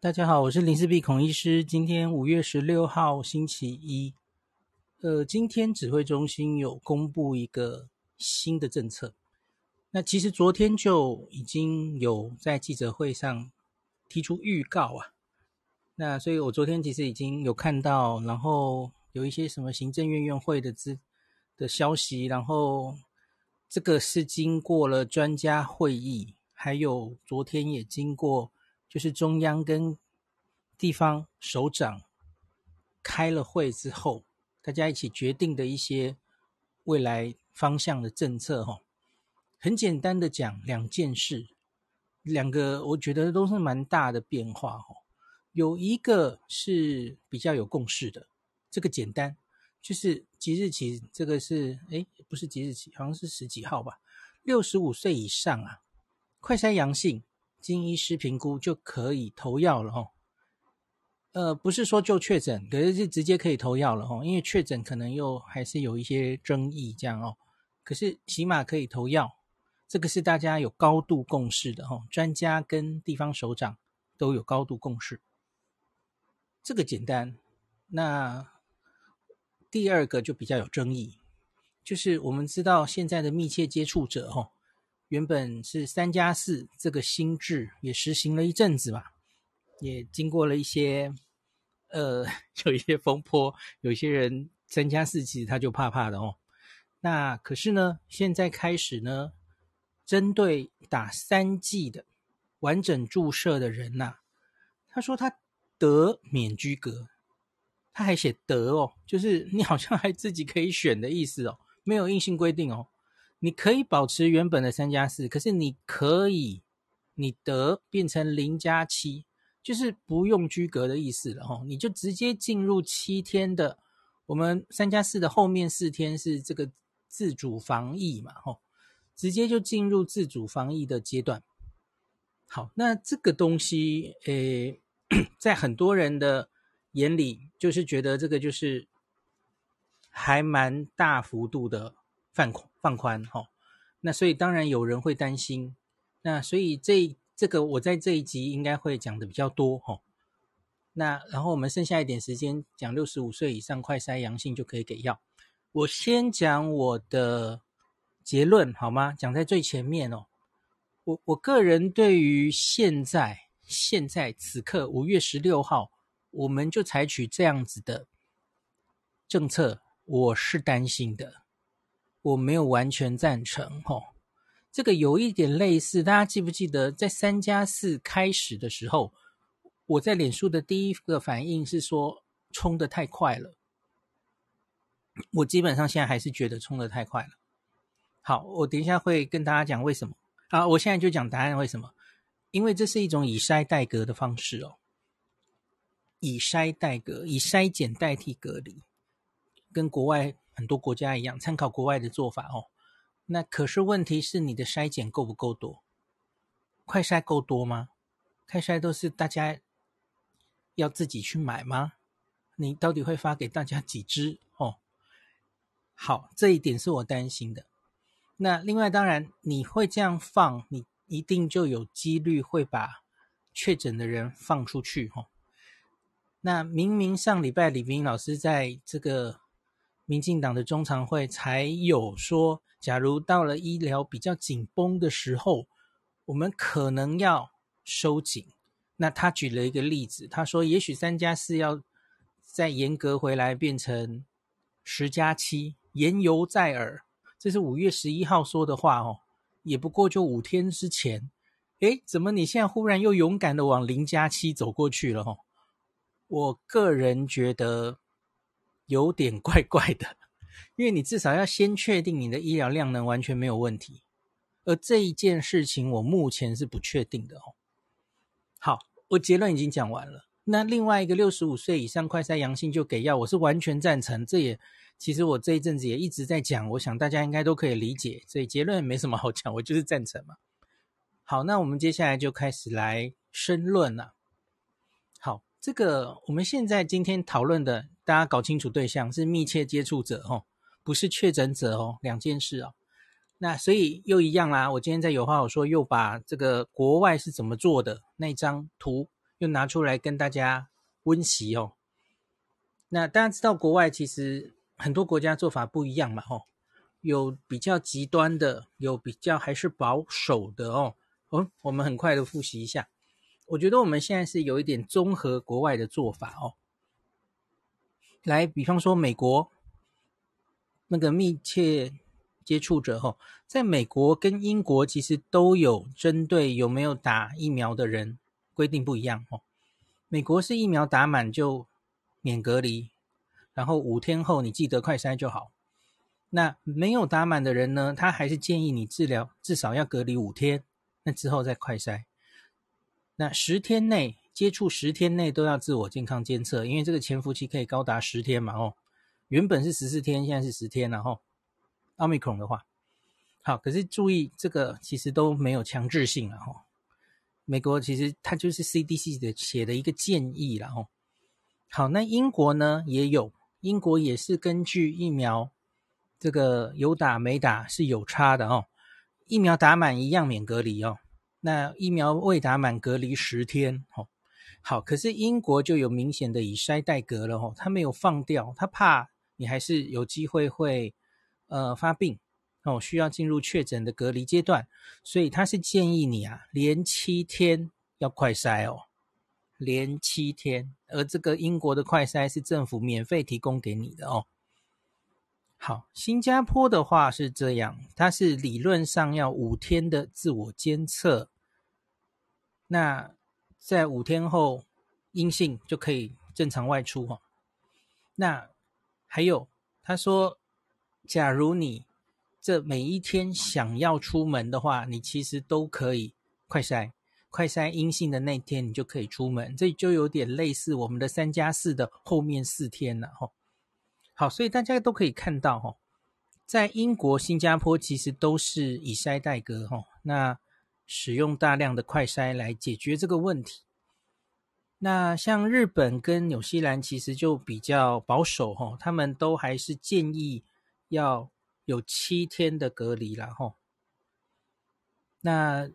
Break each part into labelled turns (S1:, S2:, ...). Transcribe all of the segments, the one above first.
S1: 大家好，我是林氏璧孔医师。今天五月十六号星期一，呃，今天指挥中心有公布一个新的政策。那其实昨天就已经有在记者会上提出预告啊。那所以我昨天其实已经有看到，然后有一些什么行政院院会的资的消息，然后这个是经过了专家会议，还有昨天也经过。就是中央跟地方首长开了会之后，大家一起决定的一些未来方向的政策，哈，很简单的讲两件事，两个我觉得都是蛮大的变化，哈，有一个是比较有共识的，这个简单，就是即日起，这个是诶，不是即日起，好像是十几号吧，六十五岁以上啊，快筛阳性。经医师评估就可以投药了哦，呃，不是说就确诊，可是就直接可以投药了哦，因为确诊可能又还是有一些争议这样哦。可是起码可以投药，这个是大家有高度共识的哦，专家跟地方首长都有高度共识，这个简单。那第二个就比较有争议，就是我们知道现在的密切接触者哦。原本是三加四这个新制也实行了一阵子吧，也经过了一些呃，有一些风波，有些人三加四其实他就怕怕的哦。那可是呢，现在开始呢，针对打三剂的完整注射的人呐、他说他得免居隔，他还写得哦，就是你好像还自己可以选的意思哦，没有硬性规定哦。你可以保持原本的三加四，可是你可以，你得变成零加七，就是不用居隔的意思了哈，你就直接进入七天的，我们三加四的后面四天是这个自主防疫嘛哈，直接就进入自主防疫的阶段。好，那这个东西，诶，在很多人的眼里，就是觉得这个就是还蛮大幅度的。放放宽哈，那所以当然有人会担心，那所以这这个我在这一集应该会讲的比较多哈。那然后我们剩下一点时间讲六十五岁以上快筛阳性就可以给药。我先讲我的结论好吗？讲在最前面哦。我我个人对于现在现在此刻五月十六号，我们就采取这样子的政策，我是担心的。我没有完全赞成，吼，这个有一点类似，大家记不记得在三加四开始的时候，我在脸书的第一个反应是说冲得太快了。我基本上现在还是觉得冲得太快了。好，我等一下会跟大家讲为什么。好，我现在就讲答案为什么？因为这是一种以筛代隔的方式哦，以筛代隔，以筛检代替隔离，跟国外。很多国家一样，参考国外的做法哦。那可是问题是你的筛检够不够多？快筛够多吗？快筛都是大家要自己去买吗？你到底会发给大家几支哦？好，这一点是我担心的。那另外，当然你会这样放，你一定就有几率会把确诊的人放出去哦。那明明上礼拜李明老师在这个。民进党的中常会才有说，假如到了医疗比较紧绷的时候，我们可能要收紧。那他举了一个例子，他说，也许三加四要再严格回来，变成十加七，言犹在耳。这是五月十一号说的话哦，也不过就五天之前。诶，怎么你现在忽然又勇敢的往零加七走过去了？哦，我个人觉得。有点怪怪的，因为你至少要先确定你的医疗量能完全没有问题，而这一件事情我目前是不确定的哦。好，我结论已经讲完了。那另外一个六十五岁以上快筛阳性就给药，我是完全赞成。这也其实我这一阵子也一直在讲，我想大家应该都可以理解，所以结论没什么好讲，我就是赞成嘛。好，那我们接下来就开始来申论了。好，这个我们现在今天讨论的。大家搞清楚对象是密切接触者哦，不是确诊者哦，两件事哦。那所以又一样啦。我今天在有话好说，又把这个国外是怎么做的那张图又拿出来跟大家温习哦。那大家知道，国外其实很多国家做法不一样嘛，吼，有比较极端的，有比较还是保守的哦。哦，我们很快的复习一下。我觉得我们现在是有一点综合国外的做法哦。来，比方说美国那个密切接触者吼，在美国跟英国其实都有针对有没有打疫苗的人规定不一样哦。美国是疫苗打满就免隔离，然后五天后你记得快筛就好。那没有打满的人呢，他还是建议你治疗至少要隔离五天，那之后再快筛。那十天内接触十天内都要自我健康监测，因为这个潜伏期可以高达十天嘛，哦，原本是十四天，现在是十天，然后奥密克戎的话，好，可是注意这个其实都没有强制性了，哈。美国其实它就是 CDC 的写的一个建议了，哦。好，那英国呢也有，英国也是根据疫苗这个有打没打是有差的哦，疫苗打满一样免隔离哦。那疫苗未打满隔离十天，哦，好，可是英国就有明显的以筛代隔了，哦，他没有放掉，他怕你还是有机会会呃发病，哦，需要进入确诊的隔离阶段，所以他是建议你啊，连七天要快筛哦，连七天，而这个英国的快筛是政府免费提供给你的哦。好，新加坡的话是这样，它是理论上要五天的自我监测，那在五天后阴性就可以正常外出哈。那还有，他说，假如你这每一天想要出门的话，你其实都可以快筛，快筛阴性的那天你就可以出门，这就有点类似我们的三加四的后面四天了哈。好，所以大家都可以看到哈，在英国、新加坡其实都是以筛代隔哈，那使用大量的快筛来解决这个问题。那像日本跟纽西兰其实就比较保守哈，他们都还是建议要有七天的隔离啦哈。那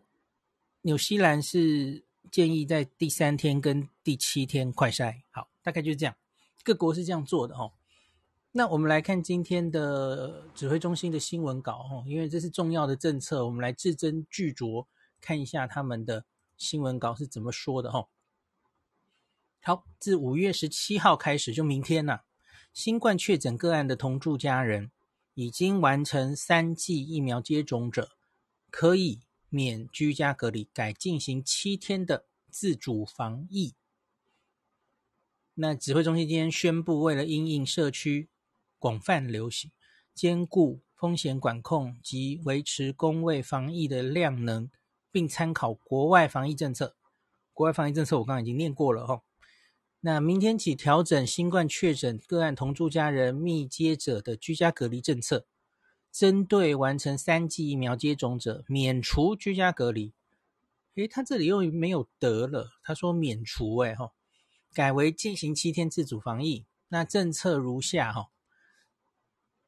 S1: 纽西兰是建议在第三天跟第七天快筛，好，大概就是这样，各国是这样做的哈。那我们来看今天的指挥中心的新闻稿哈，因为这是重要的政策，我们来字斟句酌看一下他们的新闻稿是怎么说的哈。好，自五月十七号开始，就明天呐，新冠确诊个案的同住家人已经完成三剂疫苗接种者，可以免居家隔离，改进行七天的自主防疫。那指挥中心今天宣布，为了因应社区广泛流行，兼顾风险管控及维持公卫防疫的量能，并参考国外防疫政策。国外防疫政策我刚刚已经念过了哈。那明天起调整新冠确诊个案同住家人密接者的居家隔离政策，针对完成三剂疫苗接种者免除居家隔离。诶，他这里又没有得了，他说免除诶哈，改为进行七天自主防疫。那政策如下哈。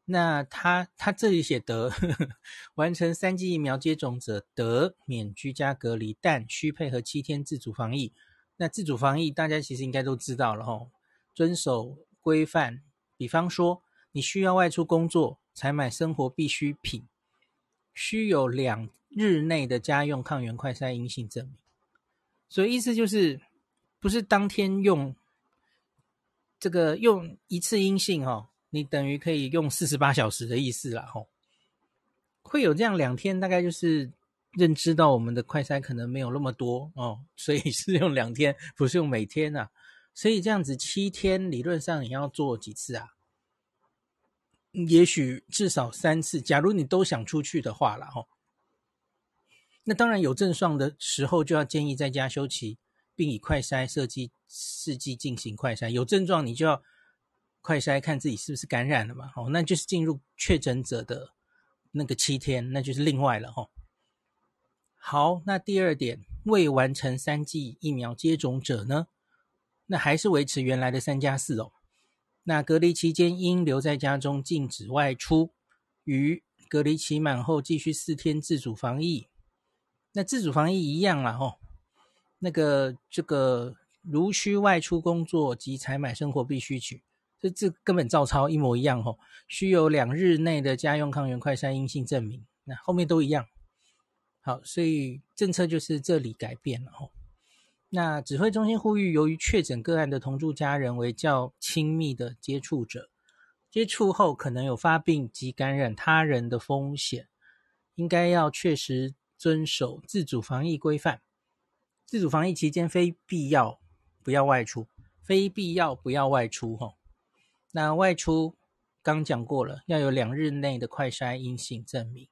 S1: 那他他这里写得呵呵 完成三剂疫苗接种者得免居家隔离，但需配合七天自主防疫。那自主防疫大家其实应该都知道了吼，遵守规范。比方说，你需要外出工作，采买生活必需品，需有两日内的家用抗原快筛阴性证明。所以意思就是，不是当天用这个用一次阴性哈。你等于可以用四十八小时的意思啦，吼，会有这样两天，大概就是认知到我们的快筛可能没有那么多哦，所以是用两天，不是用每天啊，所以这样子七天理论上你要做几次啊？也许至少三次，假如你都想出去的话了，吼，那当然有症状的时候就要建议在家休息，并以快筛设计试剂进行快筛，有症状你就要。快筛看自己是不是感染了嘛？哦，那就是进入确诊者的那个七天，那就是另外了哈。好，那第二点，未完成三剂疫苗接种者呢，那还是维持原来的三加四哦。那隔离期间应留在家中，禁止外出。于隔离期满后，继续四天自主防疫。那自主防疫一样啦，吼，那个这个如需外出工作及采买生活必需品，这这根本照抄一模一样吼，需有两日内的家用抗原快筛阴性证明，那后面都一样。好，所以政策就是这里改变了吼。那指挥中心呼吁，由于确诊个案的同住家人为较亲密的接触者，接触后可能有发病及感染他人的风险，应该要确实遵守自主防疫规范。自主防疫期间非必要不要外出，非必要不要外出哦。那外出刚讲过了，要有两日内的快筛阴性证明，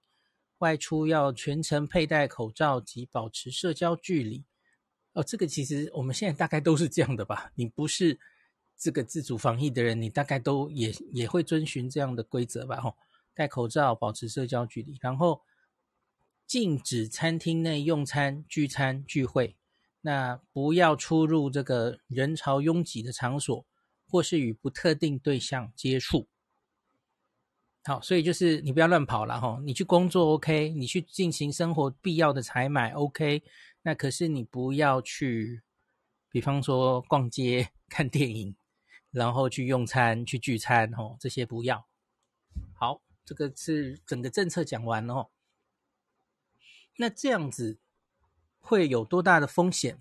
S1: 外出要全程佩戴口罩及保持社交距离。哦，这个其实我们现在大概都是这样的吧？你不是这个自主防疫的人，你大概都也也会遵循这样的规则吧？吼，戴口罩，保持社交距离，然后禁止餐厅内用餐、聚餐、聚会。那不要出入这个人潮拥挤的场所，或是与不特定对象接触。好，所以就是你不要乱跑了哈。你去工作 OK，你去进行生活必要的采买 OK。那可是你不要去，比方说逛街、看电影，然后去用餐、去聚餐，哦，这些不要。好，这个是整个政策讲完了哦。那这样子会有多大的风险？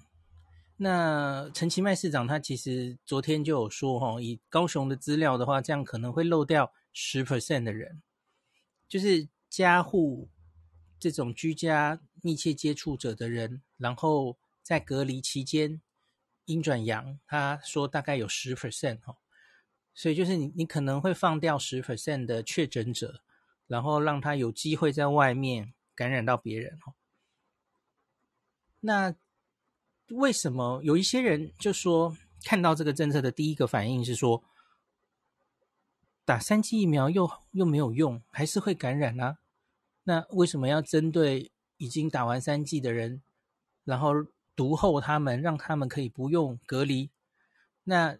S1: 那陈其迈市长他其实昨天就有说，哈，以高雄的资料的话，这样可能会漏掉十 percent 的人，就是家户。这种居家密切接触者的人，然后在隔离期间阴转阳，他说大概有十 percent 哦，所以就是你你可能会放掉十 percent 的确诊者，然后让他有机会在外面感染到别人哦。那为什么有一些人就说看到这个政策的第一个反应是说，打三剂疫苗又又没有用，还是会感染啊？那为什么要针对已经打完三剂的人，然后毒后他们，让他们可以不用隔离？那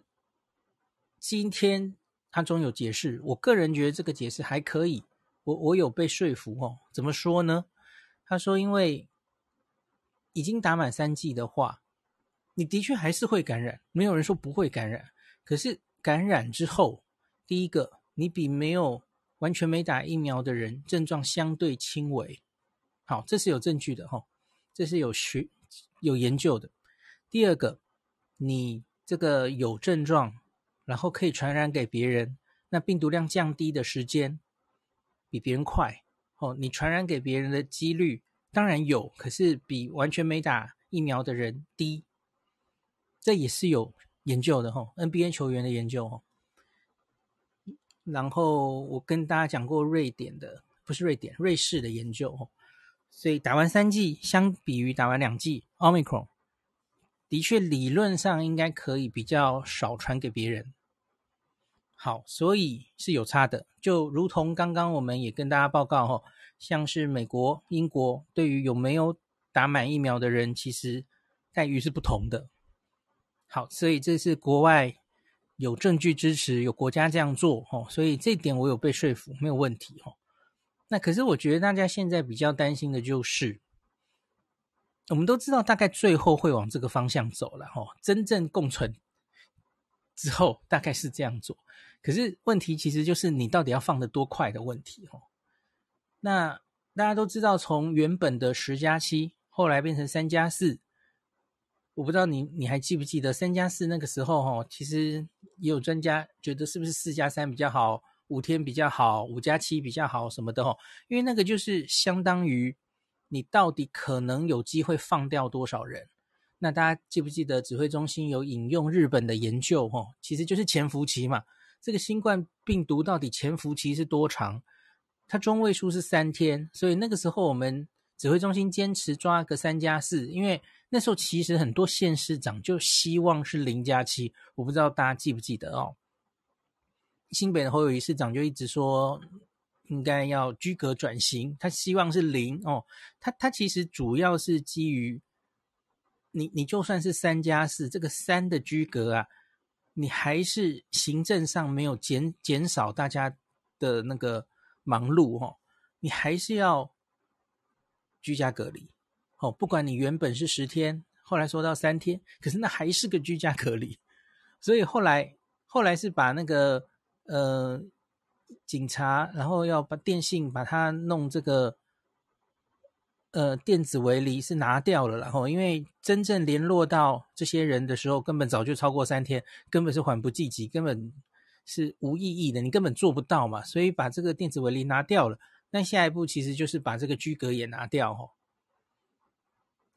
S1: 今天他中有解释，我个人觉得这个解释还可以，我我有被说服哦。怎么说呢？他说，因为已经打满三剂的话，你的确还是会感染，没有人说不会感染。可是感染之后，第一个，你比没有。完全没打疫苗的人，症状相对轻微。好，这是有证据的哈，这是有学有研究的。第二个，你这个有症状，然后可以传染给别人，那病毒量降低的时间比别人快。哦，你传染给别人的几率当然有，可是比完全没打疫苗的人低。这也是有研究的哈，NBA 球员的研究哈。然后我跟大家讲过瑞典的，不是瑞典，瑞士的研究哦。所以打完三剂，相比于打完两剂，Omicron 的确理论上应该可以比较少传给别人。好，所以是有差的。就如同刚刚我们也跟大家报告哈，像是美国、英国对于有没有打满疫苗的人，其实待遇是不同的。好，所以这是国外。有证据支持，有国家这样做，哦，所以这点我有被说服，没有问题，哦。那可是我觉得大家现在比较担心的就是，我们都知道大概最后会往这个方向走了，哦，真正共存之后大概是这样做。可是问题其实就是你到底要放得多快的问题，哦。那大家都知道，从原本的十加七，后来变成三加四。我不知道你你还记不记得三加四那个时候哈，其实也有专家觉得是不是四加三比较好，五天比较好，五加七比较好什么的哈，因为那个就是相当于你到底可能有机会放掉多少人。那大家记不记得指挥中心有引用日本的研究哈，其实就是潜伏期嘛。这个新冠病毒到底潜伏期是多长？它中位数是三天，所以那个时候我们指挥中心坚持抓个三加四，因为。那时候其实很多县市长就希望是零加七，我不知道大家记不记得哦。新北的侯友谊市长就一直说应该要居隔转型，他希望是零哦。他他其实主要是基于你你就算是三加四，这个三的居隔啊，你还是行政上没有减减少大家的那个忙碌哦，你还是要居家隔离。哦，不管你原本是十天，后来说到三天，可是那还是个居家隔离，所以后来后来是把那个呃警察，然后要把电信把它弄这个呃电子围篱是拿掉了，然后因为真正联络到这些人的时候，根本早就超过三天，根本是缓不济急，根本是无意义的，你根本做不到嘛，所以把这个电子围篱拿掉了。那下一步其实就是把这个居隔也拿掉哦，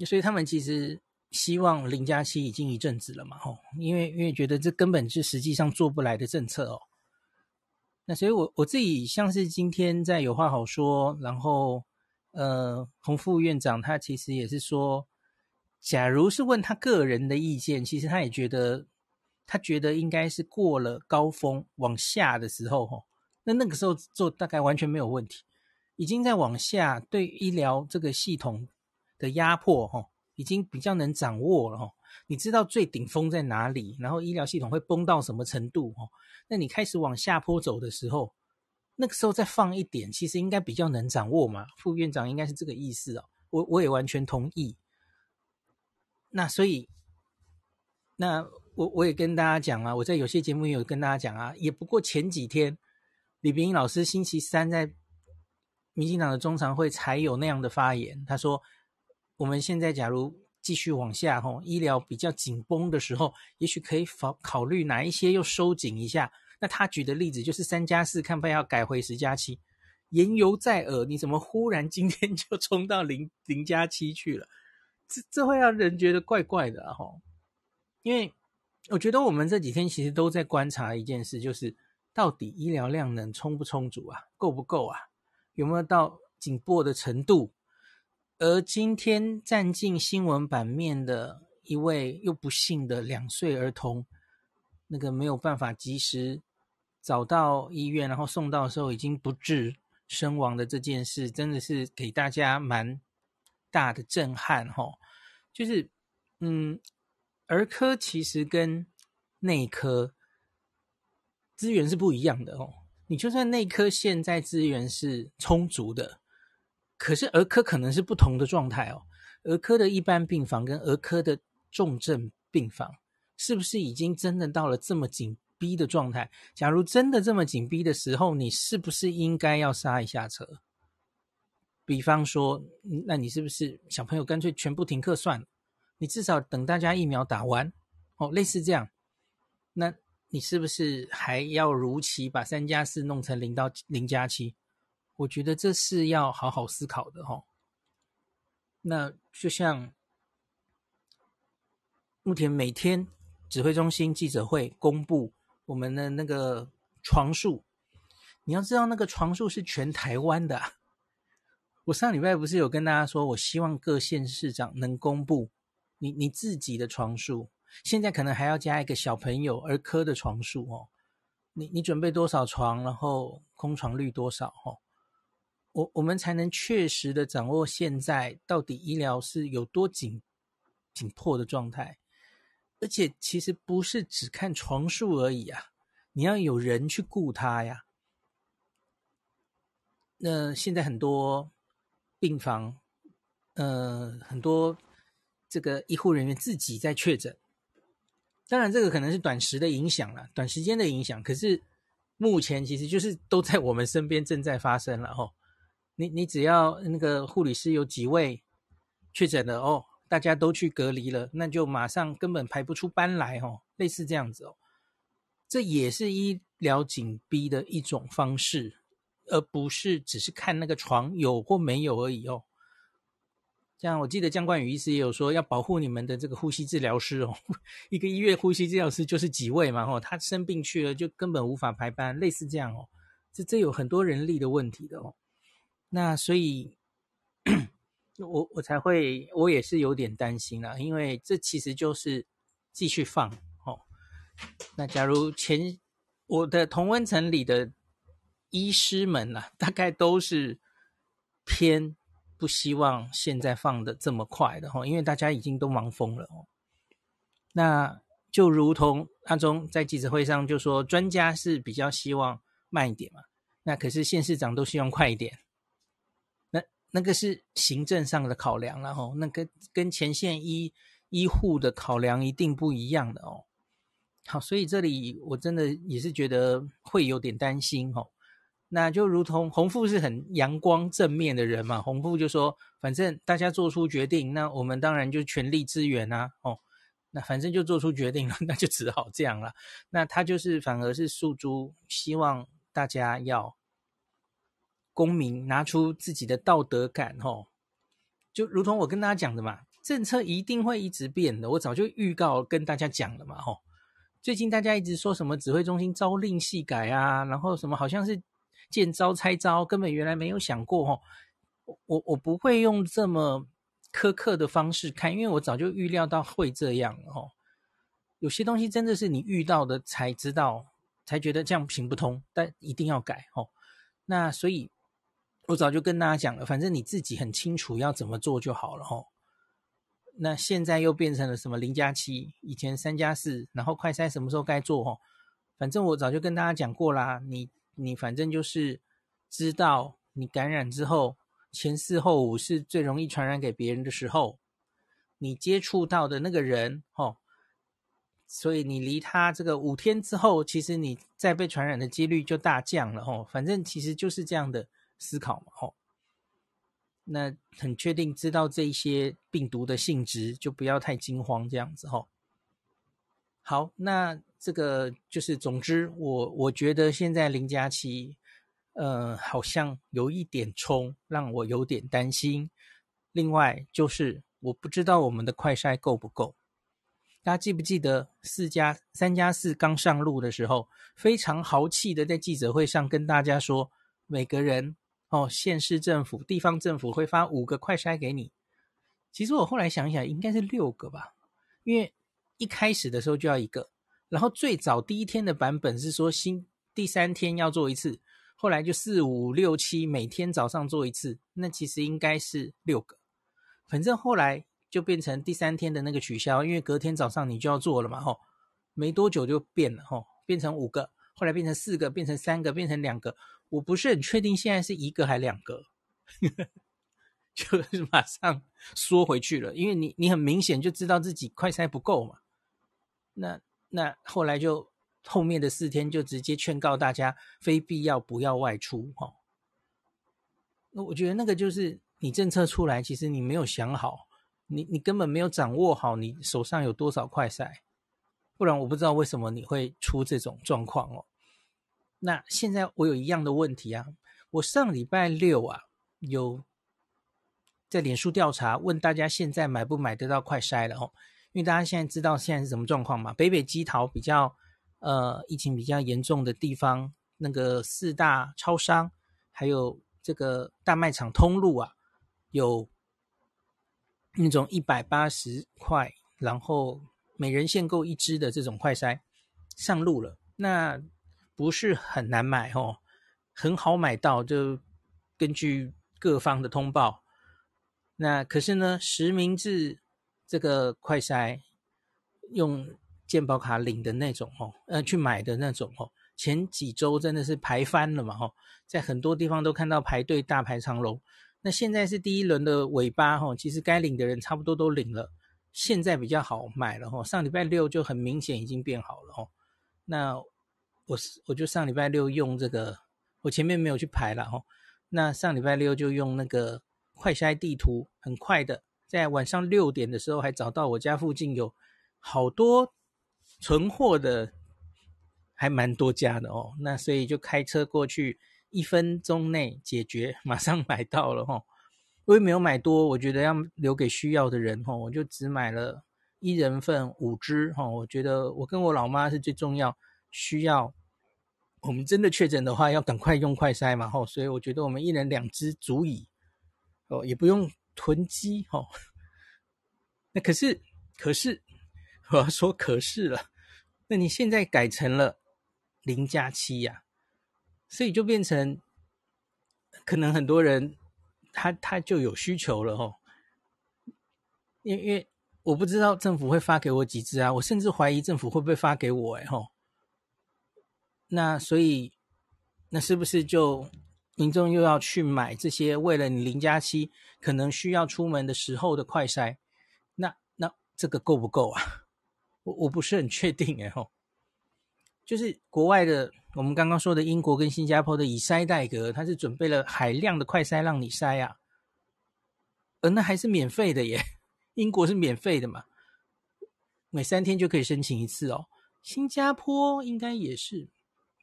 S1: 所以他们其实希望零加七已经一阵子了嘛吼，因为因为觉得这根本是实际上做不来的政策哦。那所以我我自己像是今天在有话好说，然后呃洪副院长他其实也是说，假如是问他个人的意见，其实他也觉得他觉得应该是过了高峰往下的时候吼，那那个时候做大概完全没有问题。已经在往下，对医疗这个系统的压迫，哈，已经比较能掌握了，哈。你知道最顶峰在哪里，然后医疗系统会崩到什么程度，哈。那你开始往下坡走的时候，那个时候再放一点，其实应该比较能掌握嘛。副院长应该是这个意思哦，我我也完全同意。那所以，那我我也跟大家讲啊，我在有些节目也有跟大家讲啊，也不过前几天李秉颖老师星期三在。民进党的中常会才有那样的发言，他说：“我们现在假如继续往下，吼，医疗比较紧绷的时候，也许可以考考虑哪一些又收紧一下。”那他举的例子就是三加四，看不要改回十加七，言犹在耳。你怎么忽然今天就冲到零零加七去了？这这会让人觉得怪怪的，吼。因为我觉得我们这几天其实都在观察一件事，就是到底医疗量能充不充足啊，够不够啊？有没有到紧迫的程度？而今天占尽新闻版面的一位又不幸的两岁儿童，那个没有办法及时找到医院，然后送到的时候已经不治身亡的这件事，真的是给大家蛮大的震撼哈。就是，嗯，儿科其实跟内科资源是不一样的哦。你就算内科现在资源是充足的，可是儿科可能是不同的状态哦。儿科的一般病房跟儿科的重症病房，是不是已经真的到了这么紧逼的状态？假如真的这么紧逼的时候，你是不是应该要刹一下车？比方说，那你是不是小朋友干脆全部停课算了？你至少等大家疫苗打完哦，类似这样，那。你是不是还要如期把三加四弄成零到零加七？我觉得这是要好好思考的齁。那就像目前每天指挥中心记者会公布我们的那个床数，你要知道那个床数是全台湾的。我上礼拜不是有跟大家说，我希望各县市长能公布你你自己的床数。现在可能还要加一个小朋友儿科的床数哦，你你准备多少床，然后空床率多少哦，我我们才能确实的掌握现在到底医疗是有多紧紧迫的状态，而且其实不是只看床数而已啊，你要有人去顾他呀。那现在很多病房，呃，很多这个医护人员自己在确诊。当然，这个可能是短时的影响了，短时间的影响。可是目前其实就是都在我们身边正在发生了哦。你你只要那个护理师有几位确诊了哦，大家都去隔离了，那就马上根本排不出班来哦，类似这样子哦。这也是医疗紧逼的一种方式，而不是只是看那个床有或没有而已哦。像我记得江冠宇医师也有说，要保护你们的这个呼吸治疗师哦，一个医院呼吸治疗师就是几位嘛，吼，他生病去了就根本无法排班，类似这样哦，这这有很多人力的问题的哦，那所以，我我才会，我也是有点担心啦，因为这其实就是继续放哦，那假如前我的同温层里的医师们呐、大概都是偏。不希望现在放的这么快的哈，因为大家已经都忙疯了哦。那就如同阿中在记者会上就说，专家是比较希望慢一点嘛，那可是县市长都希望快一点。那那个是行政上的考量，然后那个跟前线医医护的考量一定不一样的哦。好，所以这里我真的也是觉得会有点担心哦。那就如同洪富是很阳光正面的人嘛，洪富就说，反正大家做出决定，那我们当然就全力支援啊。哦，那反正就做出决定了，那就只好这样了。那他就是反而是诉诸希望大家要公民拿出自己的道德感哦。就如同我跟大家讲的嘛，政策一定会一直变的，我早就预告跟大家讲了嘛。吼，最近大家一直说什么指挥中心朝令夕改啊，然后什么好像是。见招拆招，根本原来没有想过哦。我我不会用这么苛刻的方式看，因为我早就预料到会这样哦。有些东西真的是你遇到的才知道，才觉得这样行不通，但一定要改哦。那所以，我早就跟大家讲了，反正你自己很清楚要怎么做就好了哦。那现在又变成了什么零加七，以前三加四，然后快筛什么时候该做哦？反正我早就跟大家讲过啦，你。你反正就是知道，你感染之后前四后五是最容易传染给别人的时候，你接触到的那个人，哦，所以你离他这个五天之后，其实你再被传染的几率就大降了，哦，反正其实就是这样的思考嘛，哦，那很确定知道这一些病毒的性质，就不要太惊慌这样子，哦。好，那。这个就是，总之，我我觉得现在零加七，呃，好像有一点冲，让我有点担心。另外就是，我不知道我们的快筛够不够。大家记不记得四加三加四刚上路的时候，非常豪气的在记者会上跟大家说，每个人哦，县市政府、地方政府会发五个快筛给你。其实我后来想想，应该是六个吧，因为一开始的时候就要一个。然后最早第一天的版本是说新第三天要做一次，后来就四五六七每天早上做一次，那其实应该是六个，反正后来就变成第三天的那个取消，因为隔天早上你就要做了嘛，吼，没多久就变了，吼，变成五个，后来变成四个，变成三个，变成两个，我不是很确定现在是一个还两个，就是马上缩回去了，因为你你很明显就知道自己快筛不够嘛，那。那后来就后面的四天就直接劝告大家非必要不要外出哈。那我觉得那个就是你政策出来，其实你没有想好，你你根本没有掌握好你手上有多少快筛，不然我不知道为什么你会出这种状况哦。那现在我有一样的问题啊，我上礼拜六啊有在脸书调查问大家现在买不买得到快筛了哦。因为大家现在知道现在是什么状况嘛？北北基桃比较呃疫情比较严重的地方，那个四大超商还有这个大卖场通路啊，有那种一百八十块，然后每人限购一支的这种快筛上路了。那不是很难买哦，很好买到，就根据各方的通报。那可是呢，实名制。这个快筛用健保卡领的那种哦，呃，去买的那种哦，前几周真的是排翻了嘛哦，在很多地方都看到排队大排长龙。那现在是第一轮的尾巴哦，其实该领的人差不多都领了，现在比较好买了哦。上礼拜六就很明显已经变好了哦。那我是我就上礼拜六用这个，我前面没有去排了哦。那上礼拜六就用那个快筛地图，很快的。在晚上六点的时候，还找到我家附近有好多存货的，还蛮多家的哦。那所以就开车过去，一分钟内解决，马上买到了哦。我也没有买多，我觉得要留给需要的人哦。我就只买了一人份五支哦。我觉得我跟我老妈是最重要，需要我们真的确诊的话，要赶快用快筛嘛吼。所以我觉得我们一人两支足矣哦，也不用。囤积哦，那可是可是 我要说可是了，那你现在改成了零加七呀，所以就变成可能很多人他他就有需求了哦，因为因为我不知道政府会发给我几支啊，我甚至怀疑政府会不会发给我哎吼，那所以那是不是就？民众又要去买这些，为了你零加七可能需要出门的时候的快筛，那那这个够不够啊？我我不是很确定哎吼。就是国外的，我们刚刚说的英国跟新加坡的以筛代隔，它是准备了海量的快筛让你筛啊，而那还是免费的耶。英国是免费的嘛，每三天就可以申请一次哦。新加坡应该也是，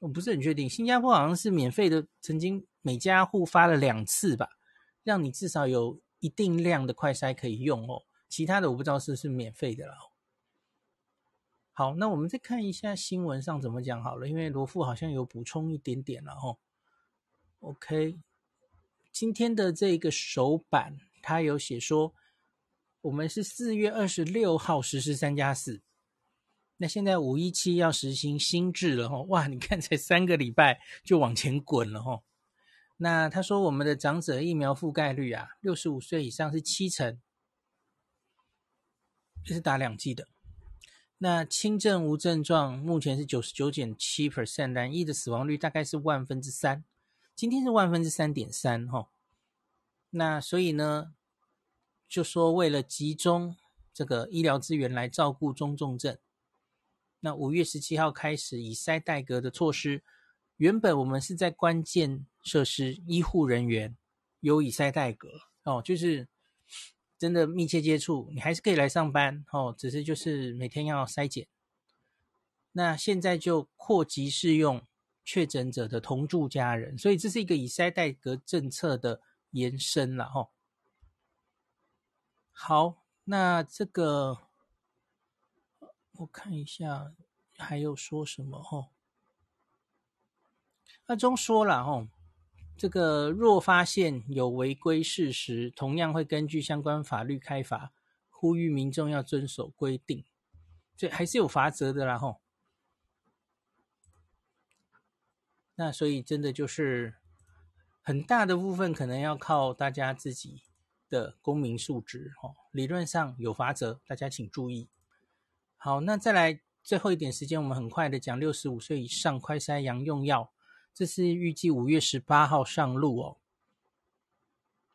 S1: 我不是很确定。新加坡好像是免费的，曾经每家户发了两次吧，让你至少有一定量的快筛可以用哦。其他的我不知道是不是免费的了。好，那我们再看一下新闻上怎么讲好了，因为罗富好像有补充一点点了哦。OK，今天的这个首版它有写说，我们是四月二十六号实施三加四，那现在五一七要实行新制了哦。哇，你看才三个礼拜就往前滚了哦。那他说我们的长者疫苗覆盖率啊，六十五岁以上是七成，这是打两剂的。那轻症无症状目前是九十九点七 percent，染疫的死亡率大概是万分之三，今天是万分之三点三哈。那所以呢，就说为了集中这个医疗资源来照顾中重症，那五月十七号开始以筛代隔的措施，原本我们是在关键设施医护人员有以筛代隔哦，就是。真的密切接触，你还是可以来上班哦，只是就是每天要筛检。那现在就扩及适用确诊者的同住家人，所以这是一个以筛代隔政策的延伸了哦。好，那这个我看一下还有说什么哦。阿中说了哦。这个若发现有违规事实，同样会根据相关法律开罚，呼吁民众要遵守规定，这还是有罚则的啦吼。那所以真的就是很大的部分可能要靠大家自己的公民素质哦。理论上有罚则，大家请注意。好，那再来最后一点时间，我们很快的讲六十五岁以上快筛阳用药。这是预计五月十八号上路哦。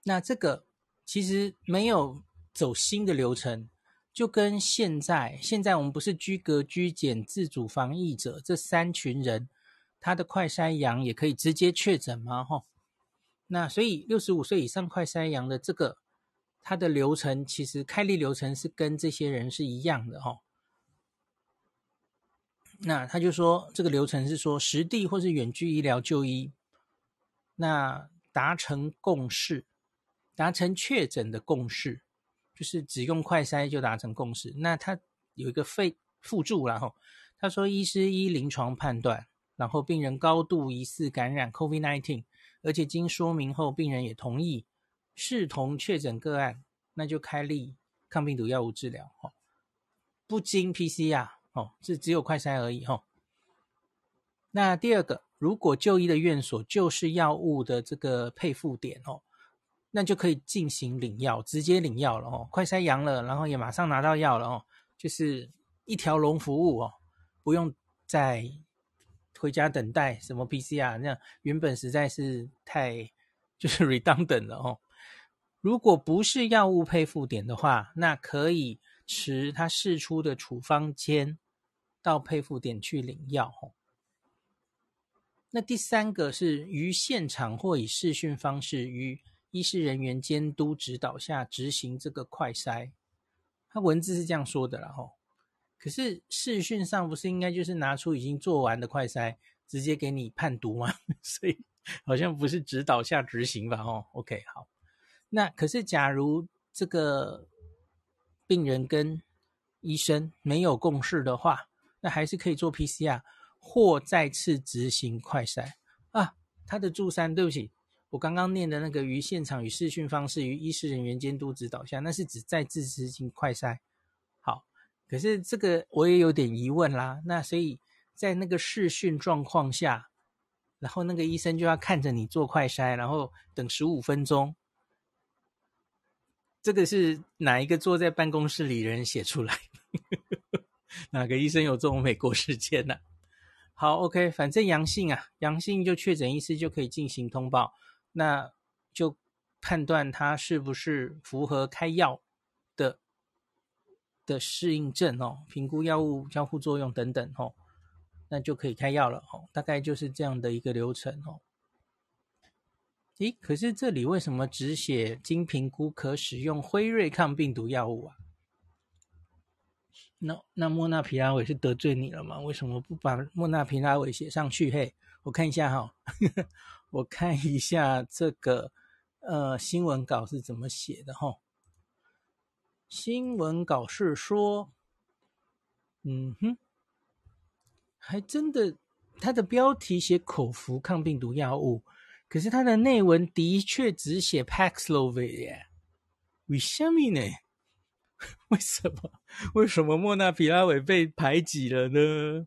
S1: 那这个其实没有走新的流程，就跟现在，现在我们不是居隔、居检、自主防疫者这三群人，他的快筛阳也可以直接确诊吗？哈，那所以六十五岁以上快筛阳的这个，他的流程其实开立流程是跟这些人是一样的哈。那他就说，这个流程是说实地或是远距医疗就医，那达成共识，达成确诊的共识，就是只用快筛就达成共识。那他有一个费附注，然后他说，医师依临床判断，然后病人高度疑似感染 COVID-19，而且经说明后，病人也同意视同确诊个案，那就开立抗病毒药物治疗，哦，不经 PCR。哦，这只有快筛而已哈、哦。那第二个，如果就医的院所就是药物的这个配付点哦，那就可以进行领药，直接领药了哦。快筛阳了，然后也马上拿到药了哦，就是一条龙服务哦，不用再回家等待什么 PCR，那样原本实在是太就是 redundant 了哦。如果不是药物配付点的话，那可以。持他释出的处方签到配付点去领药。那第三个是于现场或以视讯方式于医师人员监督指导下执行这个快筛。他文字是这样说的啦吼，可是视讯上不是应该就是拿出已经做完的快筛直接给你判读吗？所以好像不是指导下执行吧？哦，OK，好。那可是假如这个。病人跟医生没有共识的话，那还是可以做 PCR 或再次执行快筛啊。他的注三，对不起，我刚刚念的那个于现场与视讯方式于医师人员监督指导下，那是指再次执行快筛。好，可是这个我也有点疑问啦。那所以在那个视讯状况下，然后那个医生就要看着你做快筛，然后等十五分钟。这个是哪一个坐在办公室里的人写出来？哪个医生有这种美国时间呢、啊？好，OK，反正阳性啊，阳性就确诊医师就可以进行通报，那就判断他是不是符合开药的的适应症哦，评估药物交互作用等等哦，那就可以开药了哦。大概就是这样的一个流程哦。诶，可是这里为什么只写经评估可使用辉瑞抗病毒药物啊？那那莫纳皮拉韦是得罪你了吗？为什么不把莫纳皮拉韦写上去？嘿，我看一下哈、哦，我看一下这个呃新闻稿是怎么写的哈、哦。新闻稿是说，嗯哼，还真的，它的标题写口服抗病毒药物，可是它的内文的确只写 Paxlovid 耶，为什么呢？为什么？为什么莫纳皮拉韦被排挤了呢？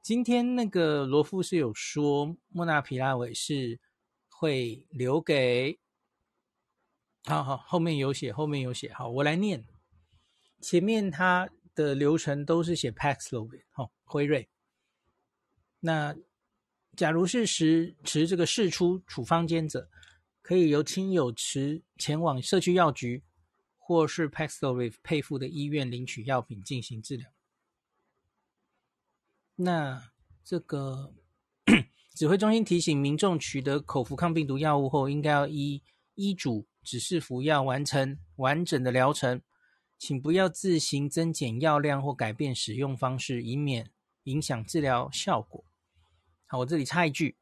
S1: 今天那个罗富是有说，莫纳皮拉韦是会留给。好好，后面有写，后面有写。好，我来念。前面它的流程都是写 Paxlovid，好，辉瑞。那假如是持持这个事出处方箋者，可以由亲友持前往社区药局或是 p a x l o v i 配付的医院领取药品进行治疗。那这个 指挥中心提醒民众，取得口服抗病毒药物后，应该要依医嘱。指示服药，完成完整的疗程，请不要自行增减药量或改变使用方式，以免影响治疗效果。好，我这里插一句，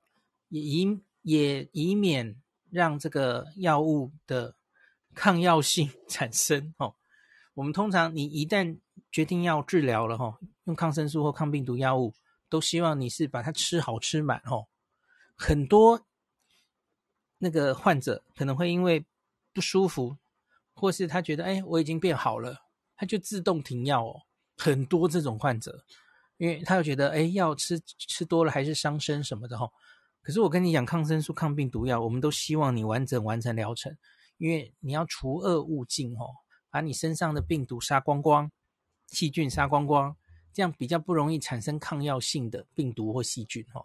S1: 也以也以免让这个药物的抗药性 产生。哦，我们通常你一旦决定要治疗了，哈，用抗生素或抗病毒药物，都希望你是把它吃好吃满。哦，很多那个患者可能会因为不舒服，或是他觉得哎，我已经变好了，他就自动停药哦。很多这种患者，因为他又觉得哎，药吃吃多了还是伤身什么的哈。可是我跟你讲，抗生素、抗病毒药，我们都希望你完整完成疗程，因为你要除恶务尽哦，把你身上的病毒杀光光，细菌杀光光，这样比较不容易产生抗药性的病毒或细菌哦。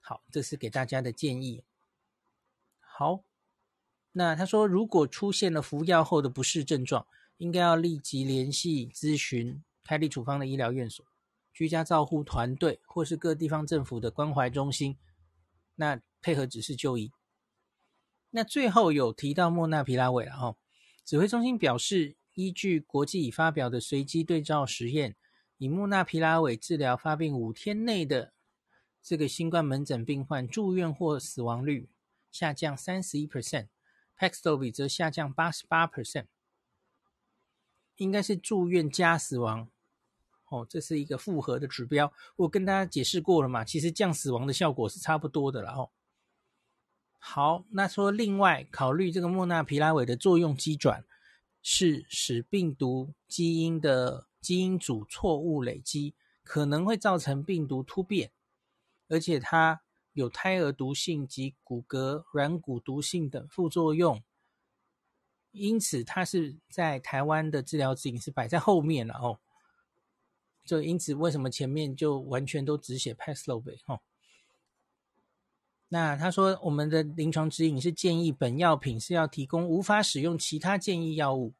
S1: 好，这是给大家的建议。好。那他说，如果出现了服药后的不适症状，应该要立即联系咨询开立处方的医疗院所、居家照护团队或是各地方政府的关怀中心，那配合指示就医。那最后有提到莫纳皮拉韦了哈，指挥中心表示，依据国际已发表的随机对照实验，以莫纳皮拉韦治疗发病五天内的这个新冠门诊病患住院或死亡率下降三十一 percent。Paxlovid 则下降八十八 percent，应该是住院加死亡，哦，这是一个复合的指标。我跟大家解释过了嘛，其实降死亡的效果是差不多的了哦。好，那说另外考虑这个莫纳皮拉韦的作用机转，是使病毒基因的基因组错误累积，可能会造成病毒突变，而且它。有胎儿毒性及骨骼软骨毒性等副作用，因此它是在台湾的治疗指引是摆在后面了哦。就因此，为什么前面就完全都只写 Paxlovid 哦？那他说，我们的临床指引是建议本药品是要提供无法使用其他建议药物，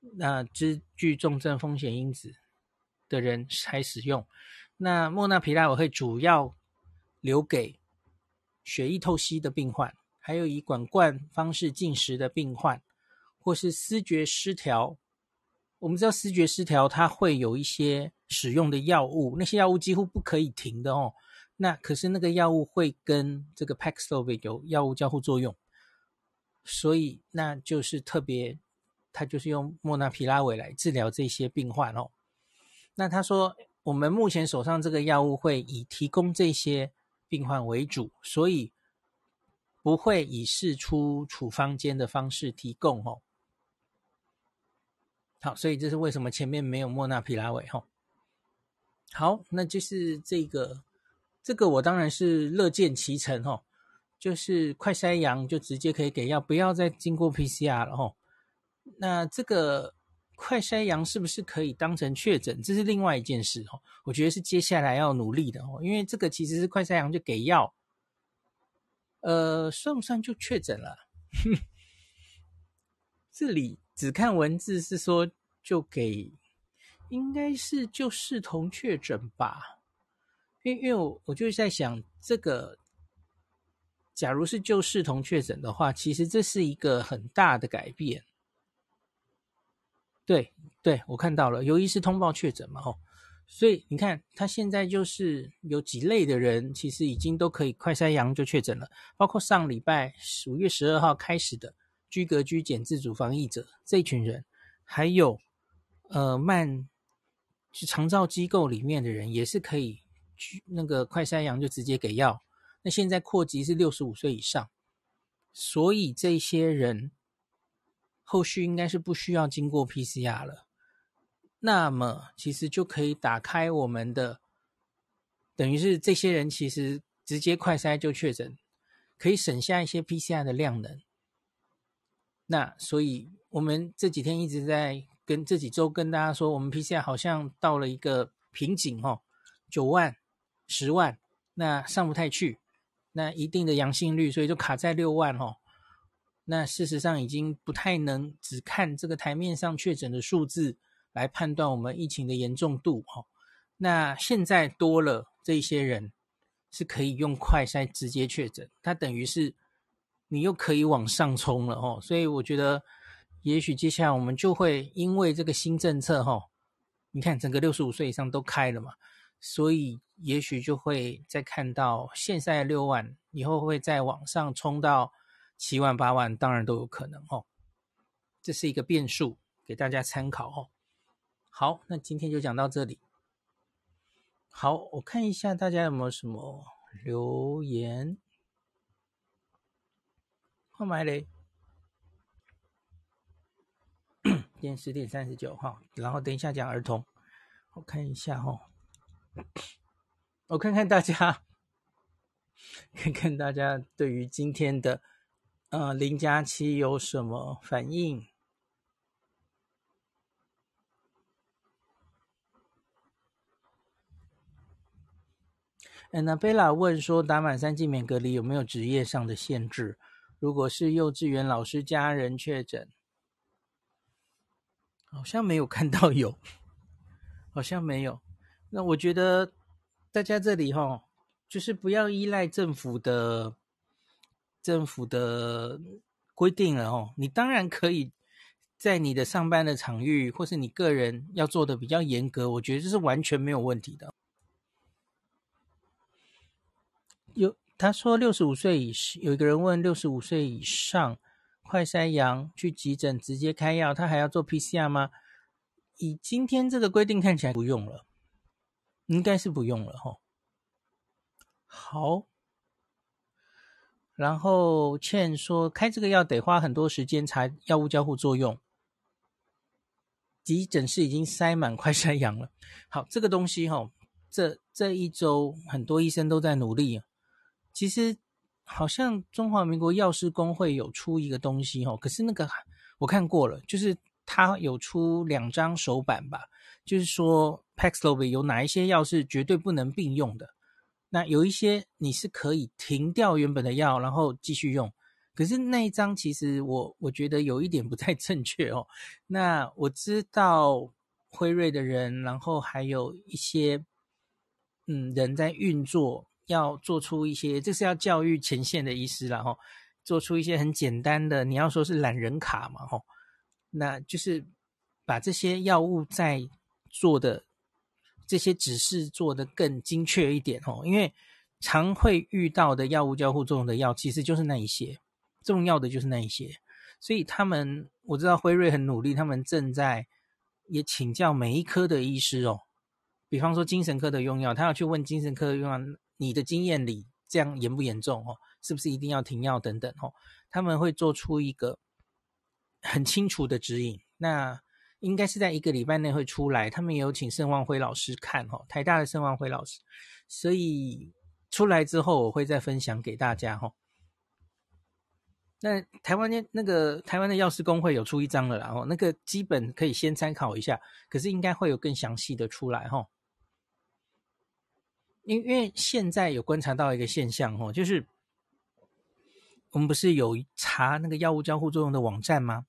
S1: 那之具重症风险因子的人才使用。那莫纳皮拉我会主要留给血液透析的病患，还有以管灌方式进食的病患，或是思觉失调。我们知道视觉失调它会有一些使用的药物，那些药物几乎不可以停的哦。那可是那个药物会跟这个 Paxlovid 有药物交互作用，所以那就是特别，他就是用莫纳皮拉韦来治疗这些病患哦。那他说。我们目前手上这个药物会以提供这些病患为主，所以不会以释出处方间的方式提供哦。好，所以这是为什么前面没有莫纳皮拉韦哈。好，那就是这个，这个我当然是乐见其成哈，就是快筛阳就直接可以给药，不要再经过 PCR 了哈。那这个。快筛阳是不是可以当成确诊？这是另外一件事哦。我觉得是接下来要努力的哦，因为这个其实是快筛阳就给药，呃，算不算就确诊了？这里只看文字是说就给，应该是就视同确诊吧？因因为我我就是在想，这个假如是就视同确诊的话，其实这是一个很大的改变。对对，我看到了，由于是通报确诊嘛，吼。所以你看，他现在就是有几类的人，其实已经都可以快筛阳就确诊了，包括上礼拜五月十二号开始的居隔居检自主防疫者这群人，还有呃慢就长照机构里面的人也是可以去那个快筛阳就直接给药。那现在扩及是六十五岁以上，所以这些人后续应该是不需要经过 PCR 了。那么其实就可以打开我们的，等于是这些人其实直接快筛就确诊，可以省下一些 PCR 的量能。那所以我们这几天一直在跟这几周跟大家说，我们 PCR 好像到了一个瓶颈哦，九万、十万，那上不太去，那一定的阳性率，所以就卡在六万哦。那事实上已经不太能只看这个台面上确诊的数字。来判断我们疫情的严重度，哈，那现在多了这些人是可以用快筛直接确诊，它等于是你又可以往上冲了，哦，所以我觉得也许接下来我们就会因为这个新政策，哈，你看整个六十五岁以上都开了嘛，所以也许就会再看到现在六万以后会再往上冲到七万八万，当然都有可能，哦，这是一个变数，给大家参考，哦。好，那今天就讲到这里。好，我看一下大家有没有什么留言。换麦嘞，今天十点三十九号，然后等一下讲儿童。我看一下哈，我看看大家，看看大家对于今天的呃零加七有什么反应。安娜贝拉问说：“打满三剂免隔离有没有职业上的限制？如果是幼稚园老师家人确诊，好像没有看到有，好像没有。那我觉得大家这里哈，就是不要依赖政府的政府的规定了哦。你当然可以在你的上班的场域，或是你个人要做的比较严格，我觉得这是完全没有问题的。”有他说六十五岁以，有一个人问六十五岁以上快筛阳去急诊直接开药，他还要做 PCR 吗？以今天这个规定看起来不用了，应该是不用了哈。好，然后倩说开这个药得花很多时间查药物交互作用，急诊室已经塞满快筛阳了。好，这个东西哈，这这一周很多医生都在努力。其实好像中华民国药师公会有出一个东西哦，可是那个我看过了，就是他有出两张手板吧，就是说 Paxlovid 有哪一些药是绝对不能并用的，那有一些你是可以停掉原本的药，然后继续用。可是那一张其实我我觉得有一点不太正确哦。那我知道辉瑞的人，然后还有一些嗯人在运作。要做出一些，这是要教育前线的医师了哈，做出一些很简单的，你要说是懒人卡嘛哈，那就是把这些药物在做的这些指示做得更精确一点哦，因为常会遇到的药物交互作用的药其实就是那一些，重要的就是那一些，所以他们我知道辉瑞很努力，他们正在也请教每一科的医师哦，比方说精神科的用药，他要去问精神科的用药。你的经验里，这样严不严重哦？是不是一定要停药等等哦？他们会做出一个很清楚的指引，那应该是在一个礼拜内会出来。他们也有请盛望辉老师看哦，台大的盛望辉老师，所以出来之后我会再分享给大家哈。那台湾的那个台湾的药师公会有出一张了，然后那个基本可以先参考一下，可是应该会有更详细的出来哈。因因为现在有观察到一个现象哦，就是我们不是有查那个药物交互作用的网站吗？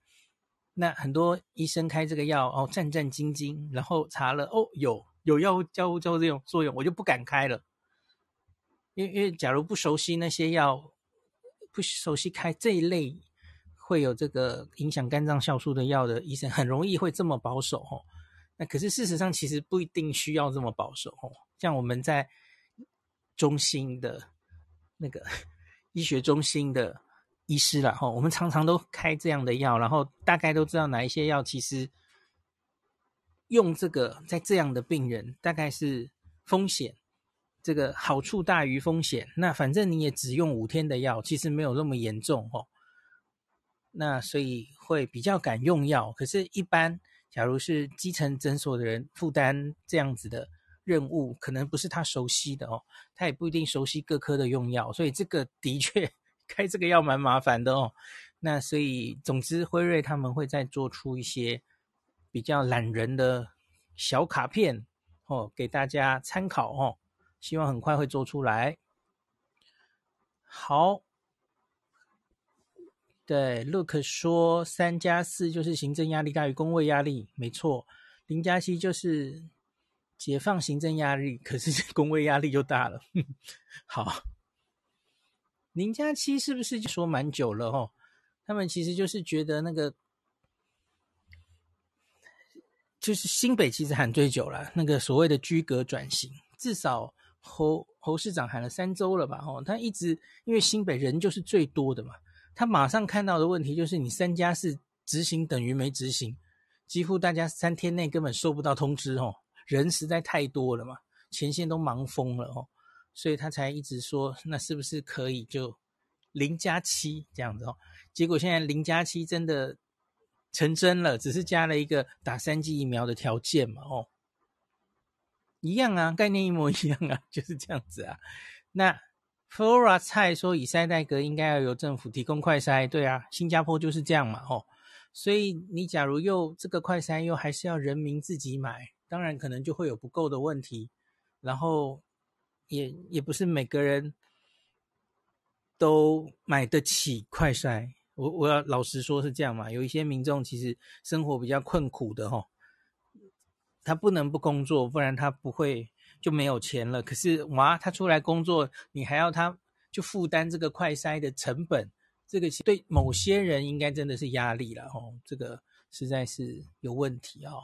S1: 那很多医生开这个药哦，战战兢兢，然后查了哦，有有药物交互作用作用，我就不敢开了。因为因为假如不熟悉那些药，不熟悉开这一类会有这个影响肝脏酵素的药的医生，很容易会这么保守哦。那可是事实上其实不一定需要这么保守哦。像我们在中心的那个 医学中心的。医师了哈，我们常常都开这样的药，然后大概都知道哪一些药其实用这个在这样的病人大概是风险，这个好处大于风险。那反正你也只用五天的药，其实没有那么严重哦。那所以会比较敢用药。可是，一般假如是基层诊所的人负担这样子的任务，可能不是他熟悉的哦，他也不一定熟悉各科的用药，所以这个的确。开这个药蛮麻烦的哦，那所以总之辉瑞他们会再做出一些比较懒人的小卡片哦，给大家参考哦，希望很快会做出来。好，对，Look 说三加四就是行政压力大于工位压力，没错，零加七就是解放行政压力，可是公卫压力就大了。好。零加七是不是就说蛮久了哦？他们其实就是觉得那个，就是新北其实喊最久了，那个所谓的居格转型，至少侯侯市长喊了三周了吧？哦，他一直因为新北人就是最多的嘛，他马上看到的问题就是你三加四执行等于没执行，几乎大家三天内根本收不到通知哦，人实在太多了嘛，前线都忙疯了哦。所以他才一直说，那是不是可以就零加七这样子哦？结果现在零加七真的成真了，只是加了一个打三剂疫苗的条件嘛，哦，一样啊，概念一模一样啊，就是这样子啊。那 Flora 蔡说，以塞代格应该要由政府提供快筛，对啊，新加坡就是这样嘛，哦，所以你假如又这个快筛又还是要人民自己买，当然可能就会有不够的问题，然后。也也不是每个人都买得起快筛，我我要老实说是这样嘛。有一些民众其实生活比较困苦的哦，他不能不工作，不然他不会就没有钱了。可是哇，他出来工作，你还要他就负担这个快筛的成本，这个对某些人应该真的是压力了哦，这个实在是有问题哦。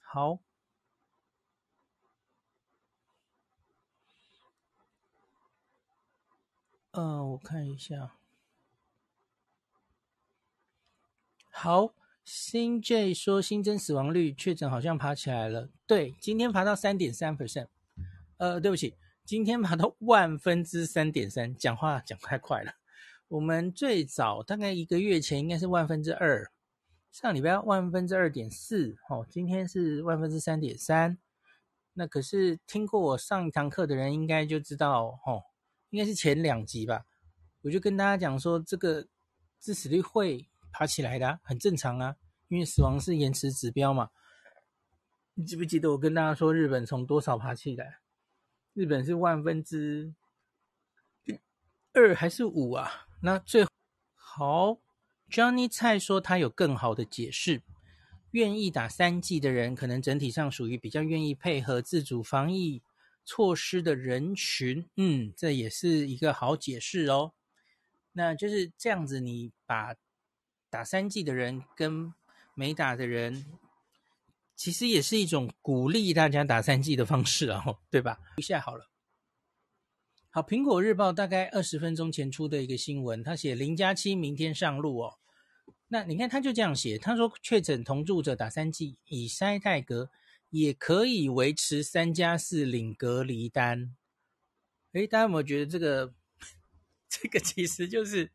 S1: 好。呃，我看一下。好，新 J 说新增死亡率确诊好像爬起来了。对，今天爬到三点三 percent。呃，对不起，今天爬到万分之三点三。讲话讲太快了。我们最早大概一个月前应该是万分之二，上礼拜万分之二点四。哦，今天是万分之三点三。那可是听过我上一堂课的人应该就知道，哦。应该是前两集吧，我就跟大家讲说，这个致死率会爬起来的，很正常啊，因为死亡是延迟指标嘛。你记不记得我跟大家说，日本从多少爬起来？日本是万分之二还是五啊？那最好，Johnny 蔡说他有更好的解释，愿意打三剂的人，可能整体上属于比较愿意配合自主防疫措施的人群，嗯，这也是一个好解释哦。那就是这样子，你把打三剂的人跟没打的人，其实也是一种鼓励大家打三剂的方式哦，对吧？一下好了。好，苹果日报大概二十分钟前出的一个新闻，他写零加七明天上路哦。那你看他就这样写，他说确诊同住者打三剂，以筛代隔。也可以维持三加四领隔离单。诶，大家有没有觉得这个这个其实就是，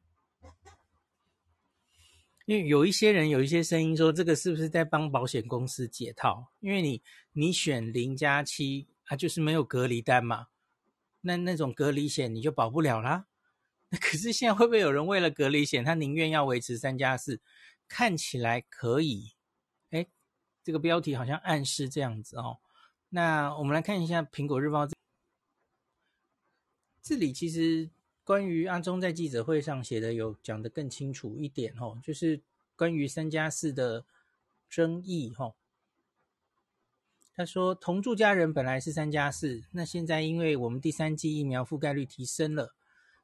S1: 因为有一些人有一些声音说，这个是不是在帮保险公司解套？因为你你选零加七啊，就是没有隔离单嘛，那那种隔离险你就保不了啦。那 可是现在会不会有人为了隔离险，他宁愿要维持三加四？看起来可以。这个标题好像暗示这样子哦。那我们来看一下《苹果日报》这里，其实关于阿中在记者会上写的有讲得更清楚一点哦，就是关于三加四的争议哈。他说，同住家人本来是三加四，那现在因为我们第三剂疫苗覆盖率提升了，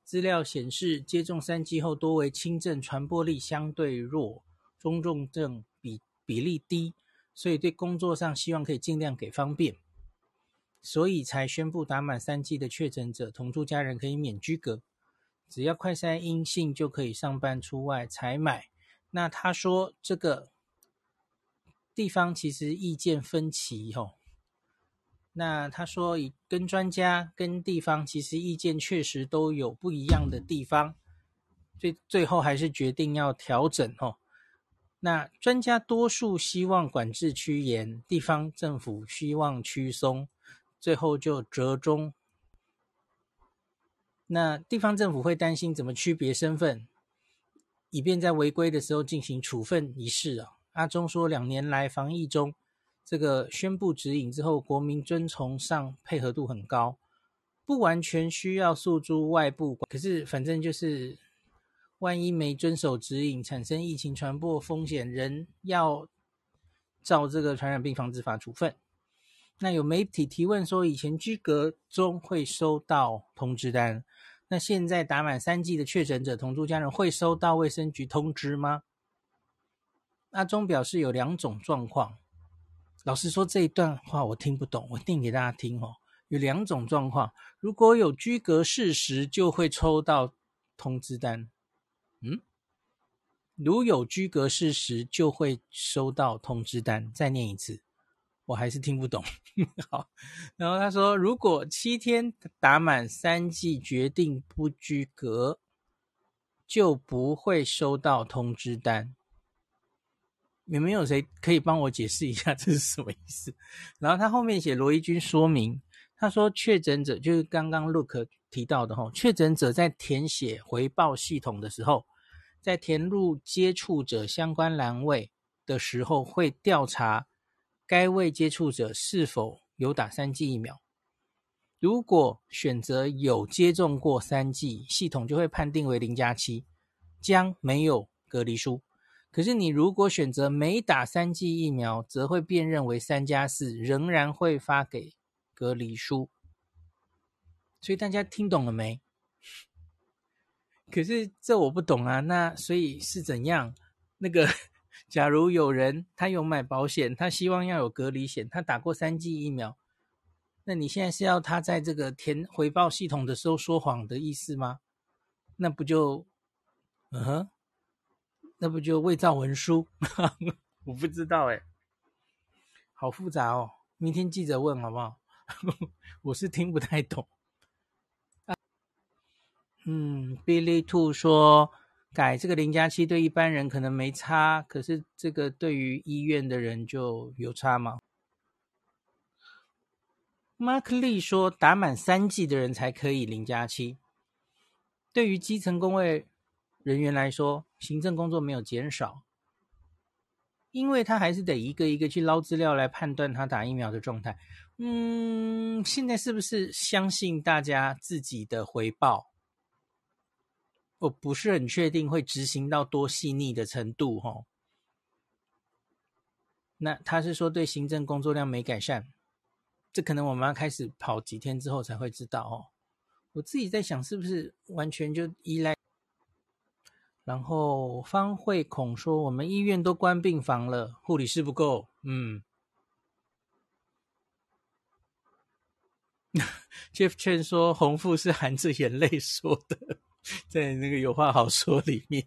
S1: 资料显示接种三剂后多为轻症，传播力相对弱，中重症比比例低，所以对工作上希望可以尽量给方便。所以才宣布打满三剂的确诊者同住家人可以免居隔，只要快筛阴性就可以上班出外采买。那他说这个地方其实意见分歧吼。那他说以跟专家跟地方其实意见确实都有不一样的地方，最最后还是决定要调整吼。那专家多数希望管制趋严，地方政府希望趋松。最后就折中。那地方政府会担心怎么区别身份，以便在违规的时候进行处分一事啊。阿中说，两年来防疫中，这个宣布指引之后，国民遵从上配合度很高，不完全需要诉诸外部。可是反正就是，万一没遵守指引，产生疫情传播风险，仍要照这个传染病防治法处分。那有媒体提问说，以前居隔中会收到通知单，那现在打满三剂的确诊者同住家人会收到卫生局通知吗？阿中表示有两种状况。老实说，这一段话我听不懂，我念给大家听哦。有两种状况，如果有居隔事实，就会抽到通知单。嗯，如有居格事实，就会收到通知单。再念一次。我还是听不懂。好，然后他说，如果七天打满三剂，决定不居格，就不会收到通知单。有没有谁可以帮我解释一下这是什么意思？然后他后面写罗一军说明，他说确诊者就是刚刚 Look 提到的哈，确诊者在填写回报系统的时候，在填入接触者相关栏位的时候会调查。该位接触者是否有打三剂疫苗？如果选择有接种过三剂，系统就会判定为零加七，将没有隔离书。可是你如果选择没打三剂疫苗，则会辨认为三加四，仍然会发给隔离书。所以大家听懂了没？可是这我不懂啊。那所以是怎样？那个？假如有人他有买保险，他希望要有隔离险，他打过三剂疫苗，那你现在是要他在这个填回报系统的时候说谎的意思吗？那不就，嗯哼，那不就伪造文书？我不知道哎，好复杂哦。明天记者问好不好？我是听不太懂。嗯，Billy Two 说。改这个零加七对一般人可能没差，可是这个对于医院的人就有差吗？Mark Lee 说，打满三剂的人才可以零加七。对于基层公卫人员来说，行政工作没有减少，因为他还是得一个一个去捞资料来判断他打疫苗的状态。嗯，现在是不是相信大家自己的回报？我不是很确定会执行到多细腻的程度，哦。那他是说对行政工作量没改善，这可能我们要开始跑几天之后才会知道哦。我自己在想，是不是完全就依赖？然后方慧孔说，我们医院都关病房了，护理师不够。嗯，Jeff Chen 说，洪富是含着眼泪说的。在那个有话好说里面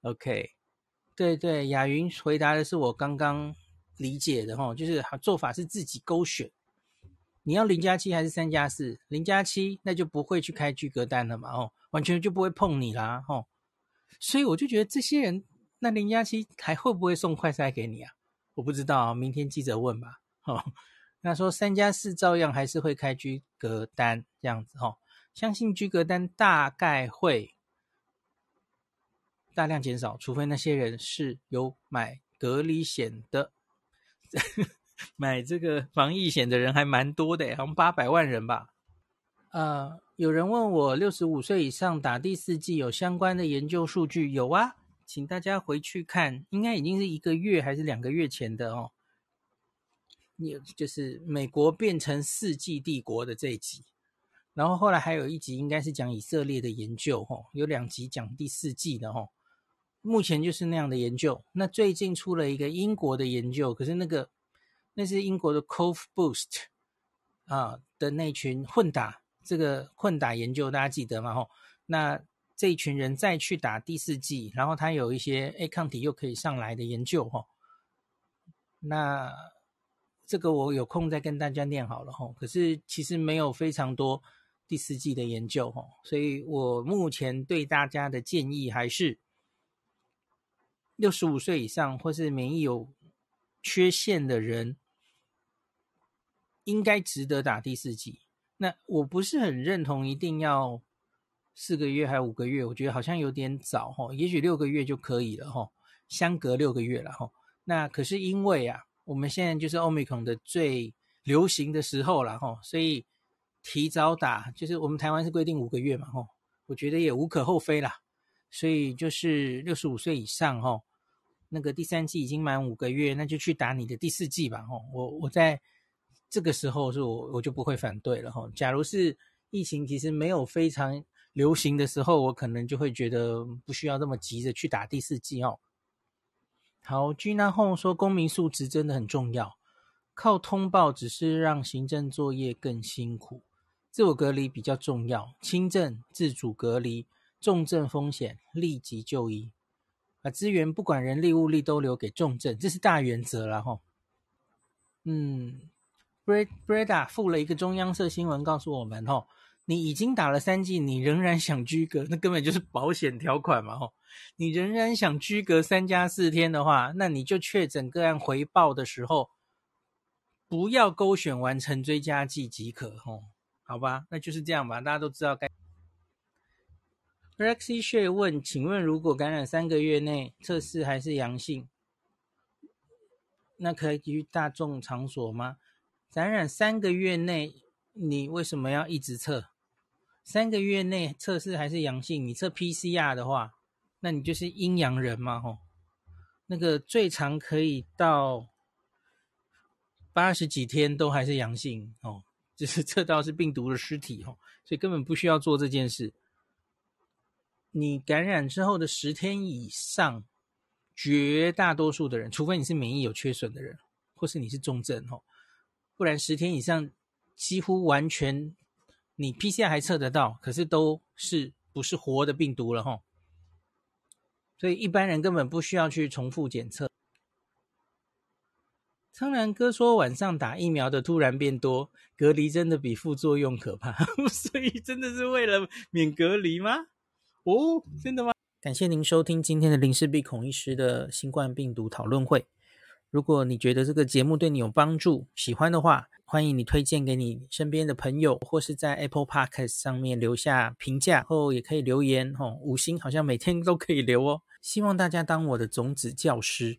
S1: ，OK，对对，雅云回答的是我刚刚理解的哈，就是做法是自己勾选，你要零加七还是三加四？零加七那就不会去开居隔单了嘛，哦，完全就不会碰你啦，哦，所以我就觉得这些人那零加七还会不会送快筛给你啊？我不知道，明天记者问吧，哦，那说三加四照样还是会开居隔单这样子，哦。相信居隔单大概会大量减少，除非那些人是有买隔离险的，买这个防疫险的人还蛮多的，好像八百万人吧。呃，有人问我，六十五岁以上打第四剂有相关的研究数据？有啊，请大家回去看，应该已经是一个月还是两个月前的哦。你就是美国变成世纪帝国的这一集，然后后来还有一集应该是讲以色列的研究，哦，有两集讲第四季的，哦。目前就是那样的研究。那最近出了一个英国的研究，可是那个那是英国的 Cove Boost 啊的那群混打，这个混打研究大家记得吗？吼，那这一群人再去打第四季，然后他有一些 A 抗体又可以上来的研究，吼。那这个我有空再跟大家念好了，吼。可是其实没有非常多第四季的研究，吼，所以我目前对大家的建议还是。六十五岁以上或是免疫有缺陷的人，应该值得打第四季。那我不是很认同一定要四个月还五个月，我觉得好像有点早哈。也许六个月就可以了哈，相隔六个月了哈。那可是因为啊，我们现在就是 Omicron 的最流行的时候了哈，所以提早打，就是我们台湾是规定五个月嘛吼，我觉得也无可厚非啦。所以就是六十五岁以上吼。那个第三季已经满五个月，那就去打你的第四季吧。吼，我我在这个时候是我我就不会反对了。吼，假如是疫情其实没有非常流行的时候，我可能就会觉得不需要这么急着去打第四季哦。好，Gina Home 说公民素质真的很重要，靠通报只是让行政作业更辛苦，自我隔离比较重要，轻症自主隔离，重症风险立即就医。把资源不管人力物力都留给重症，这是大原则了哈。嗯，Breda 附了一个中央社新闻告诉我们哈，你已经打了三剂，你仍然想居隔，那根本就是保险条款嘛哈。你仍然想居隔三加四天的话，那你就确诊个案回报的时候，不要勾选完成追加剂即可哈。好吧，那就是这样吧，大家都知道该。Rexy 血问，请问如果感染三个月内测试还是阳性，那可以去大众场所吗？感染三个月内，你为什么要一直测？三个月内测试还是阳性，你测 PCR 的话，那你就是阴阳人嘛？吼，那个最长可以到八十几天都还是阳性哦，就是测到是病毒的尸体哦，所以根本不需要做这件事。你感染之后的十天以上，绝大多数的人，除非你是免疫有缺损的人，或是你是重症哦，不然十天以上几乎完全，你 PCR 还测得到，可是都是不是活的病毒了哈。所以一般人根本不需要去重复检测。苍兰哥说晚上打疫苗的突然变多，隔离真的比副作用可怕，所以真的是为了免隔离吗？哦，真的吗？感谢您收听今天的林氏璧孔医师的新冠病毒讨论会。如果你觉得这个节目对你有帮助，喜欢的话，欢迎你推荐给你身边的朋友，或是在 Apple Podcast 上面留下评价，后也可以留言哦。五星好像每天都可以留哦。希望大家当我的种子教师，